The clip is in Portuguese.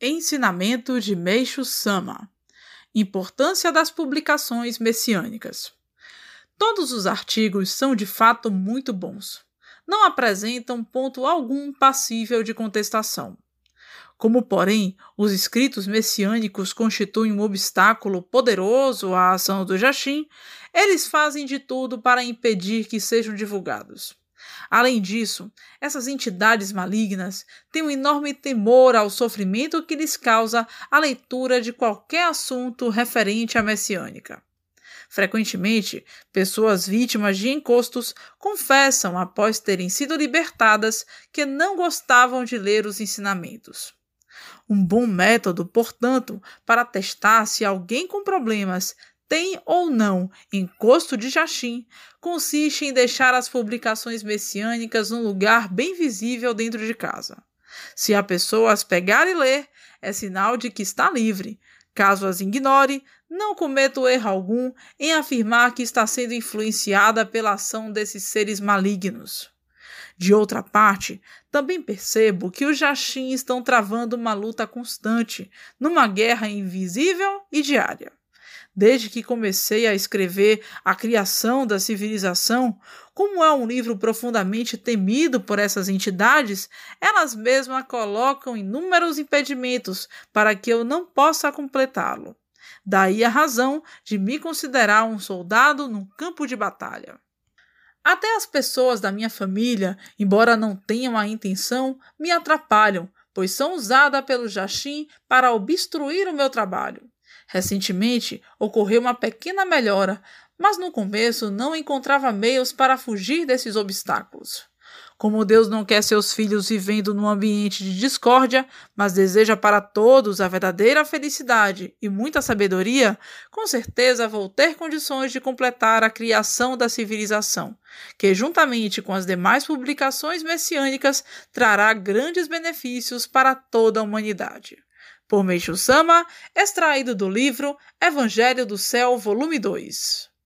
Ensinamento de Meixo Sama Importância das publicações messiânicas. Todos os artigos são de fato muito bons. Não apresentam ponto algum passível de contestação. Como, porém, os escritos messiânicos constituem um obstáculo poderoso à ação do Jachim, eles fazem de tudo para impedir que sejam divulgados. Além disso, essas entidades malignas têm um enorme temor ao sofrimento que lhes causa a leitura de qualquer assunto referente à messiânica. Frequentemente, pessoas vítimas de encostos confessam, após terem sido libertadas, que não gostavam de ler os ensinamentos. Um bom método, portanto, para testar se alguém com problemas tem ou não encosto de Jachim, consiste em deixar as publicações messiânicas num lugar bem visível dentro de casa. Se a pessoa as pegar e ler, é sinal de que está livre. Caso as ignore, não cometa erro algum em afirmar que está sendo influenciada pela ação desses seres malignos. De outra parte, também percebo que os Jachim estão travando uma luta constante, numa guerra invisível e diária. Desde que comecei a escrever A Criação da Civilização, como é um livro profundamente temido por essas entidades, elas mesmas colocam inúmeros impedimentos para que eu não possa completá-lo. Daí a razão de me considerar um soldado num campo de batalha. Até as pessoas da minha família, embora não tenham a intenção, me atrapalham, pois são usadas pelo Jachim para obstruir o meu trabalho. Recentemente ocorreu uma pequena melhora, mas no começo não encontrava meios para fugir desses obstáculos. Como Deus não quer seus filhos vivendo num ambiente de discórdia, mas deseja para todos a verdadeira felicidade e muita sabedoria, com certeza vou ter condições de completar a criação da civilização, que, juntamente com as demais publicações messiânicas, trará grandes benefícios para toda a humanidade. Por Meishu Sama, extraído do livro Evangelho do Céu, volume 2.